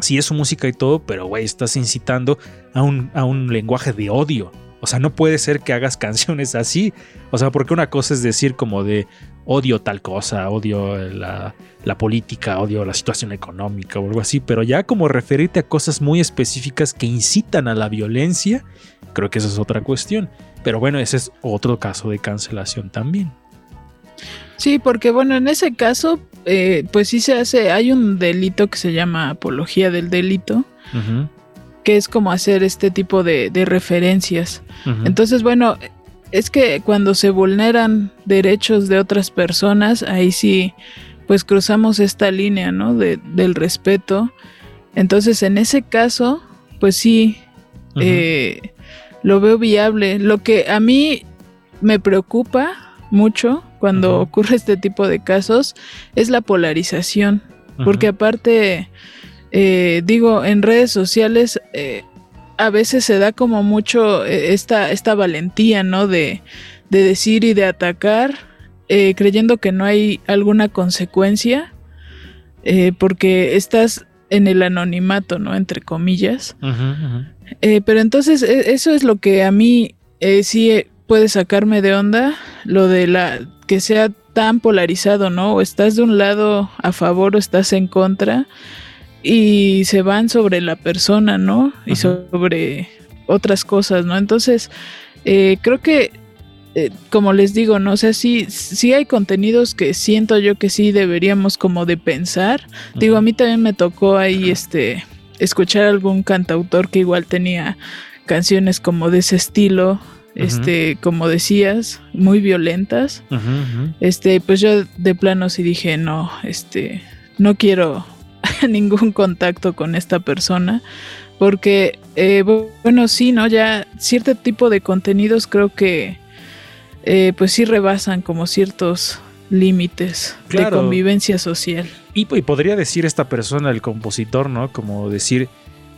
sí es su música y todo, pero güey, estás incitando a un, a un lenguaje de odio. O sea, no puede ser que hagas canciones así. O sea, porque una cosa es decir como de odio tal cosa, odio la, la política, odio la situación económica o algo así, pero ya como referirte a cosas muy específicas que incitan a la violencia, creo que esa es otra cuestión. Pero bueno, ese es otro caso de cancelación también. Sí, porque bueno, en ese caso, eh, pues sí se hace, hay un delito que se llama apología del delito, que es como hacer este tipo de, de referencias. Entonces, bueno, es que cuando se vulneran derechos de otras personas, ahí sí, pues cruzamos esta línea, ¿no? De, del respeto. Entonces, en ese caso, pues sí, eh, lo veo viable. Lo que a mí me preocupa mucho cuando ocurre este tipo de casos es la polarización. Porque aparte, eh, digo, en redes sociales eh, a veces se da como mucho eh, esta, esta valentía, ¿no? De, de decir y de atacar, eh, creyendo que no hay alguna consecuencia, eh, porque estás en el anonimato, ¿no? Entre comillas. Eh, pero entonces e- eso es lo que a mí sí puede sacarme de onda, lo de la que sea tan polarizado, ¿no? O estás de un lado a favor o estás en contra y se van sobre la persona, ¿no? Y Ajá. sobre otras cosas, ¿no? Entonces, eh, creo que, eh, como les digo, ¿no? O sea, sí, sí hay contenidos que siento yo que sí deberíamos como de pensar. Digo, a mí también me tocó ahí, este, escuchar algún cantautor que igual tenía canciones como de ese estilo, este, como decías, muy violentas. Este, pues yo de plano sí dije, no, este, no quiero ningún contacto con esta persona. Porque, eh, bu- bueno, sí, ¿no? Ya cierto tipo de contenidos creo que, eh, pues sí rebasan como ciertos límites Claro. de convivencia social. Y, y podría decir esta persona, el compositor, ¿no? Como decir,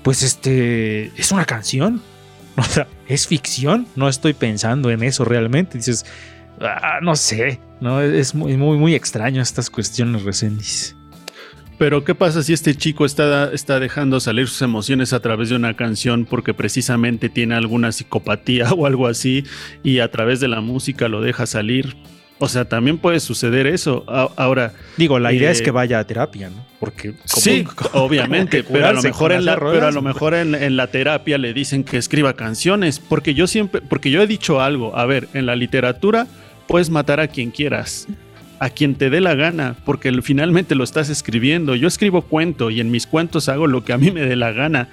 pues este, es una canción. O sea, es ficción. No estoy pensando en eso realmente. Dices, "Ah, no sé, ¿no? Es muy, muy, muy extraño estas cuestiones, Resendiz. Pero ¿qué pasa si este chico está, está dejando salir sus emociones a través de una canción porque precisamente tiene alguna psicopatía o algo así y a través de la música lo deja salir? O sea, también puede suceder eso. Ahora, Digo, la idea Eh, es que vaya a terapia, ¿no? Porque sí, obviamente, pero a lo mejor en la, pero a lo mejor en, en la terapia le dicen que escriba canciones, porque yo siempre, porque yo he dicho algo, a ver, en la literatura puedes matar a quien quieras, a quien te dé la gana, porque finalmente lo estás escribiendo. Yo escribo cuento y en mis cuentos hago lo que a mí me dé la gana.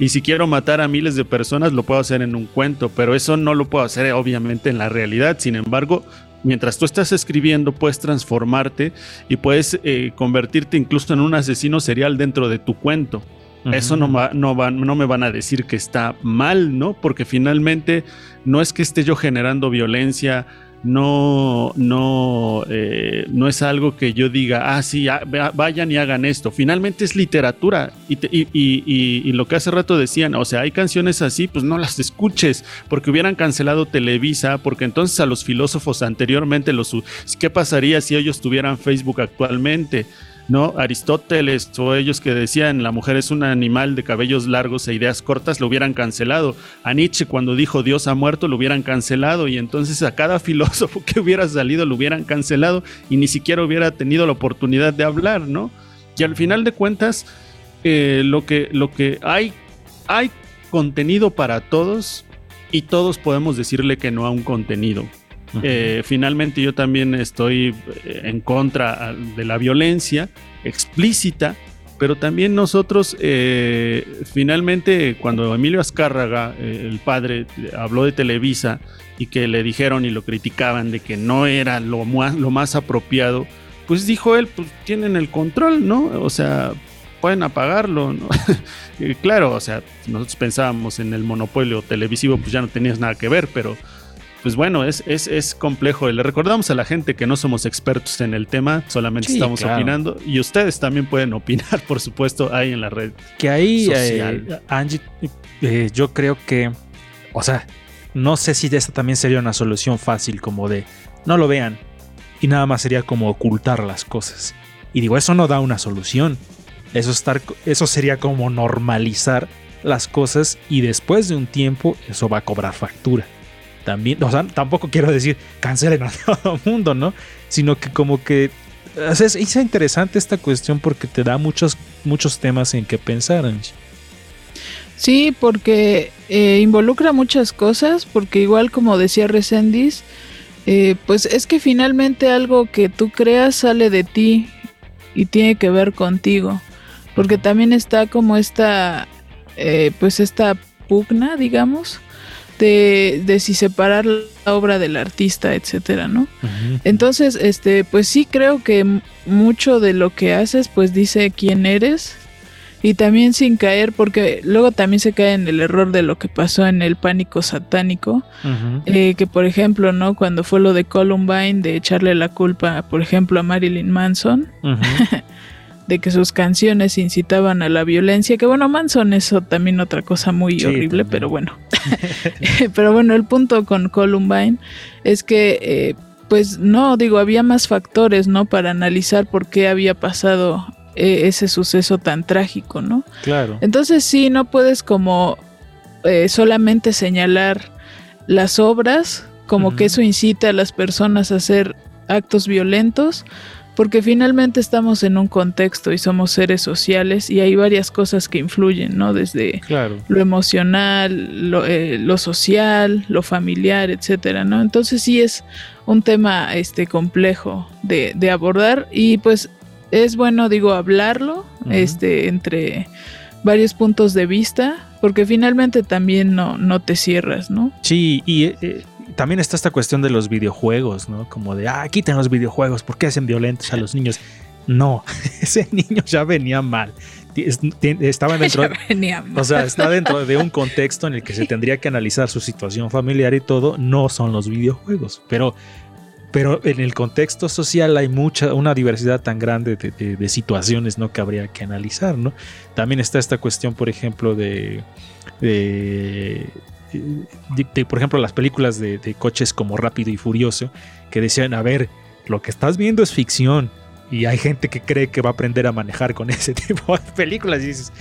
Y si quiero matar a miles de personas, lo puedo hacer en un cuento, pero eso no lo puedo hacer obviamente en la realidad. Sin embargo, mientras tú estás escribiendo, puedes transformarte y puedes eh, convertirte incluso en un asesino serial dentro de tu cuento. Eso no me van a decir que está mal, ¿no? Porque finalmente no es que esté yo generando violencia, no, no, eh, no es algo que yo diga, ah, sí, ah, vayan y hagan esto. Finalmente es literatura. Y, te- y- y- y- lo que hace rato decían, o sea, hay canciones así, pues no las escuches, porque hubieran cancelado Televisa, porque entonces a los filósofos anteriormente, los, ¿qué pasaría si ellos tuvieran Facebook actualmente? ¿No? Aristóteles o ellos que decían la mujer es un animal de cabellos largos e ideas cortas, lo hubieran cancelado. A Nietzsche cuando dijo Dios ha muerto, lo hubieran cancelado y entonces a cada filósofo que hubiera salido lo hubieran cancelado y ni siquiera hubiera tenido la oportunidad de hablar, ¿no? Y al final de cuentas, eh, lo, que, lo que hay, hay contenido para todos y todos podemos decirle que no a un contenido. Eh, finalmente yo también estoy eh, en contra ah, de la violencia explícita, pero también nosotros, eh, finalmente, cuando Emilio Azcárraga, el padre, habló de Televisa y que le dijeron y lo criticaban de que no era lo más, lo más apropiado, pues dijo él, pues tienen el control, ¿no? O sea, pueden apagarlo, ¿no? Claro, o sea, nosotros pensábamos en el monopolio televisivo, pues ya no tenías nada que ver, pero pues bueno, es, es, es complejo. Le recordamos a la gente que no somos expertos en el tema, solamente Sí, estamos claro. opinando y ustedes también pueden opinar, por supuesto, ahí en la red. Que ahí, eh, Angie, eh, yo creo que, o sea, no sé si esta también sería una solución fácil como de no lo vean y nada más sería como ocultar las cosas. Y digo, eso no da una solución. Eso, estar, eso sería como normalizar las cosas y después de un tiempo eso va a cobrar factura. También, o sea, tampoco quiero decir cancelen a todo el mundo, ¿no? Sino que como que o sea, es, es interesante esta cuestión porque te da muchos, muchos temas en que pensar, Angie. Sí, porque eh, involucra muchas cosas, porque igual como decía Resendiz, eh, pues es que finalmente algo que tú creas sale de ti y tiene que ver contigo, porque también está como esta, eh, pues esta pugna, digamos, de, de si separar la obra del artista, etcétera, ¿no? Entonces, este, pues sí creo que mucho de lo que haces, pues dice quién eres. Y también sin caer, porque luego también se cae en el error de lo que pasó en el pánico satánico. eh, que por ejemplo, ¿no? Cuando fue lo de Columbine, de echarle la culpa, por ejemplo, a Marilyn Manson, de que sus canciones incitaban a la violencia. Que bueno, Manson eso también otra cosa muy Sí, horrible, también. pero bueno. pero bueno, el punto con Columbine es que, eh, pues no, digo, había más factores, ¿no? Para analizar por qué había pasado eh, ese suceso tan trágico, ¿no? Claro. Entonces sí, no puedes como eh, solamente señalar las obras, como que eso incita a las personas a hacer actos violentos, porque finalmente estamos en un contexto y somos seres sociales y hay varias cosas que influyen, ¿no? Desde Claro. lo emocional, lo, eh, lo social, lo familiar, etcétera, ¿no? Entonces sí es un tema este complejo de, de abordar y pues es bueno, digo, hablarlo este, entre varios puntos de vista, porque finalmente también no, no te cierras, ¿no? Sí, y eh, también está esta cuestión de los videojuegos, ¿no? Como de, ah, quiten los videojuegos, ¿por qué hacen violentos a los niños? No, ese niño ya venía mal. Estaba dentro, Ya venía mal. o sea, está dentro de un contexto en el que se tendría que analizar su situación familiar y todo. No son los videojuegos, pero, pero en el contexto social hay mucha, una diversidad tan grande de, de- de situaciones, ¿no? Que habría que analizar, ¿no? También está esta cuestión, por ejemplo, de, de, de- de, por ejemplo, las películas de, de coches como Rápido y Furioso, que decían, a ver, lo que estás viendo es ficción. Y hay gente que cree que va a aprender a manejar con ese tipo de películas. Y dices,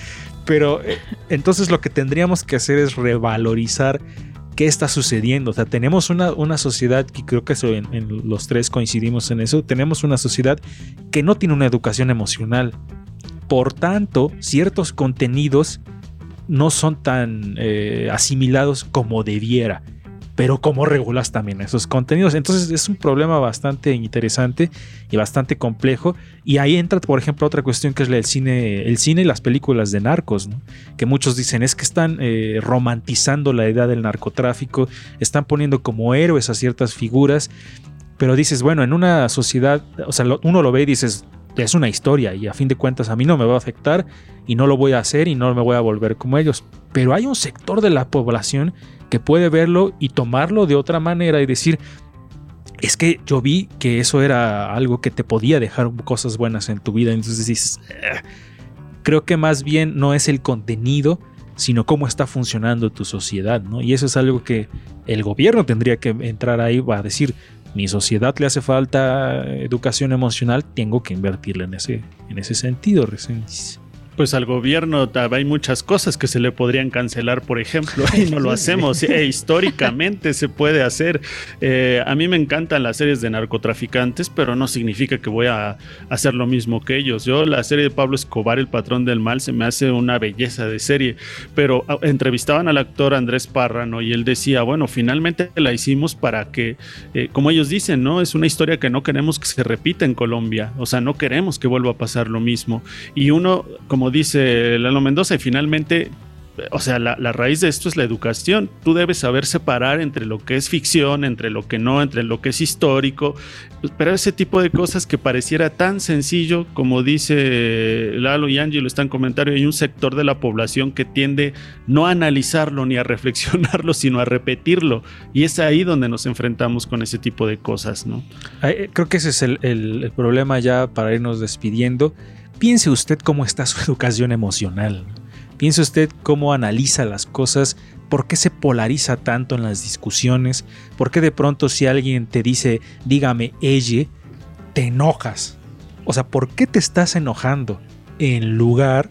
pero eh, entonces lo que tendríamos que hacer es revalorizar ¿qué está sucediendo? O sea, tenemos una, una sociedad, que creo que en, en los tres coincidimos en eso, tenemos una sociedad que no tiene una educación emocional. Por tanto, ciertos contenidos no son tan eh, asimilados como debiera. Pero cómo regulas también esos contenidos. Entonces es un problema bastante interesante y bastante complejo. Y ahí entra, por ejemplo, otra cuestión que es del cine, el cine y las películas de narcos, que muchos dicen es que están eh, romantizando la idea del narcotráfico, están poniendo como héroes a ciertas figuras. Pero dices, bueno, en una sociedad, o sea, uno lo ve y dices, es una historia y a fin de cuentas a mí no me va a afectar y no lo voy a hacer y no me voy a volver como ellos. Pero hay un sector de la población que puede verlo y tomarlo de otra manera y decir, es que yo vi que eso era algo que te podía dejar cosas buenas en tu vida. Entonces dices, "Eh". creo que más bien no es el contenido, sino cómo está funcionando tu sociedad, ¿no? Y eso es algo que el gobierno tendría que entrar ahí a decir, mi sociedad le hace falta educación emocional, tengo que invertirle en ese, en ese sentido, recién. Pues al gobierno hay muchas cosas que se le podrían cancelar, por ejemplo, y no lo hacemos. E históricamente se puede hacer. Eh, a mí me encantan las series de narcotraficantes, pero no significa que voy a hacer lo mismo que ellos. Yo la serie de Pablo Escobar, El patrón del mal, se me hace una belleza de serie. Pero ah, entrevistaban al actor Andrés Párrano y él decía, bueno, finalmente la hicimos para que, eh, como ellos dicen, ¿no? Es una historia que no queremos que se repita en Colombia. O sea, no queremos que vuelva a pasar lo mismo. Y uno, como dice Lalo Mendoza, y finalmente, o sea, la, raíz de esto es la educación. Tú debes saber separar entre lo que es ficción, entre lo que no, entre lo que es histórico. Pero ese tipo de cosas que pareciera tan sencillo, como dice Lalo y Angie lo están comentando, hay un sector de la población que tiende no a analizarlo ni a reflexionarlo, sino a repetirlo. Y es ahí donde nos enfrentamos con ese tipo de cosas, ¿no? Creo que ese es el problema ya para irnos despidiendo. Piense usted cómo está su educación emocional. Piense usted cómo analiza las cosas, por qué se polariza tanto en las discusiones, por qué de pronto si alguien te dice, dígame ella, te enojas. O sea, ¿por qué te estás enojando en lugar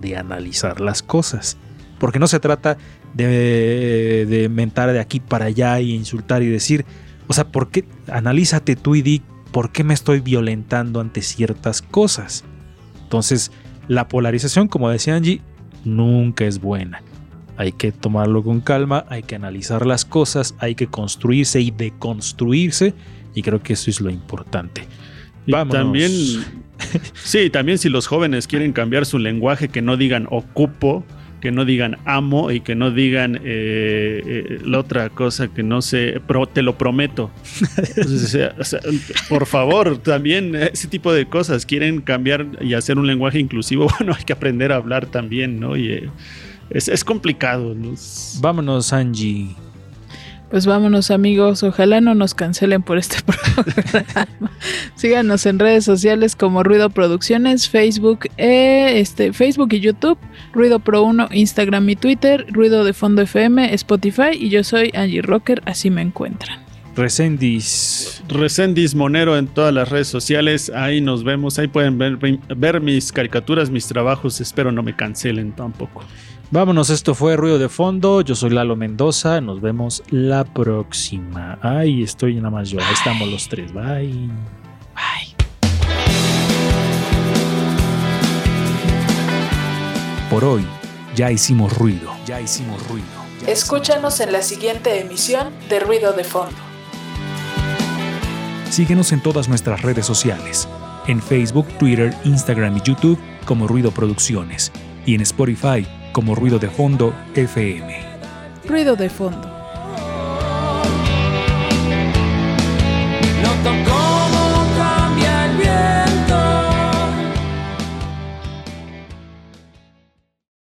de analizar las cosas? Porque no se trata de, de mentar de aquí para allá y insultar y decir, o sea, ¿por qué? Analízate tú y di por qué me estoy violentando ante ciertas cosas. Entonces, la polarización, como decía Angie, nunca es buena. Hay que tomarlo con calma, hay que analizar las cosas, hay que construirse y deconstruirse, y creo que eso es lo importante. Y también, sí, también si los jóvenes quieren cambiar su lenguaje, que no digan ocupo, que no digan amo y que no digan eh, eh, la otra cosa que no sé, pro- te lo prometo. Por favor, también ese tipo de cosas, quieren cambiar y hacer un lenguaje inclusivo, bueno, hay que aprender a hablar también, ¿no? Y eh, es, es complicado, ¿no? Vámonos, Angie. Pues vámonos amigos, ojalá no nos cancelen por este programa. Síganos en redes sociales como Ruido Producciones, Facebook, eh, este, Facebook y YouTube, Ruido Pro 1, Instagram y Twitter, Ruido de Fondo FM, Spotify y yo soy Angie Rocker, así me encuentran. Recendis. Recendis Monero en todas las redes sociales. Ahí nos vemos. Ahí pueden ver, ver mis caricaturas, mis trabajos. Espero no me cancelen tampoco. Vámonos, esto fue Ruido de Fondo. Yo soy Lalo Mendoza. Nos vemos la próxima. Ay, estoy nada más yo. Ahí estamos los tres. Bye. Bye. Por hoy, ya hicimos ruido. Ya hicimos ruido. Escúchanos en la siguiente emisión de Ruido de Fondo. Síguenos en todas nuestras redes sociales. En Facebook, Twitter, Instagram y YouTube como Ruido Producciones. Y en Spotify como Ruido de Fondo FM. Ruido de Fondo.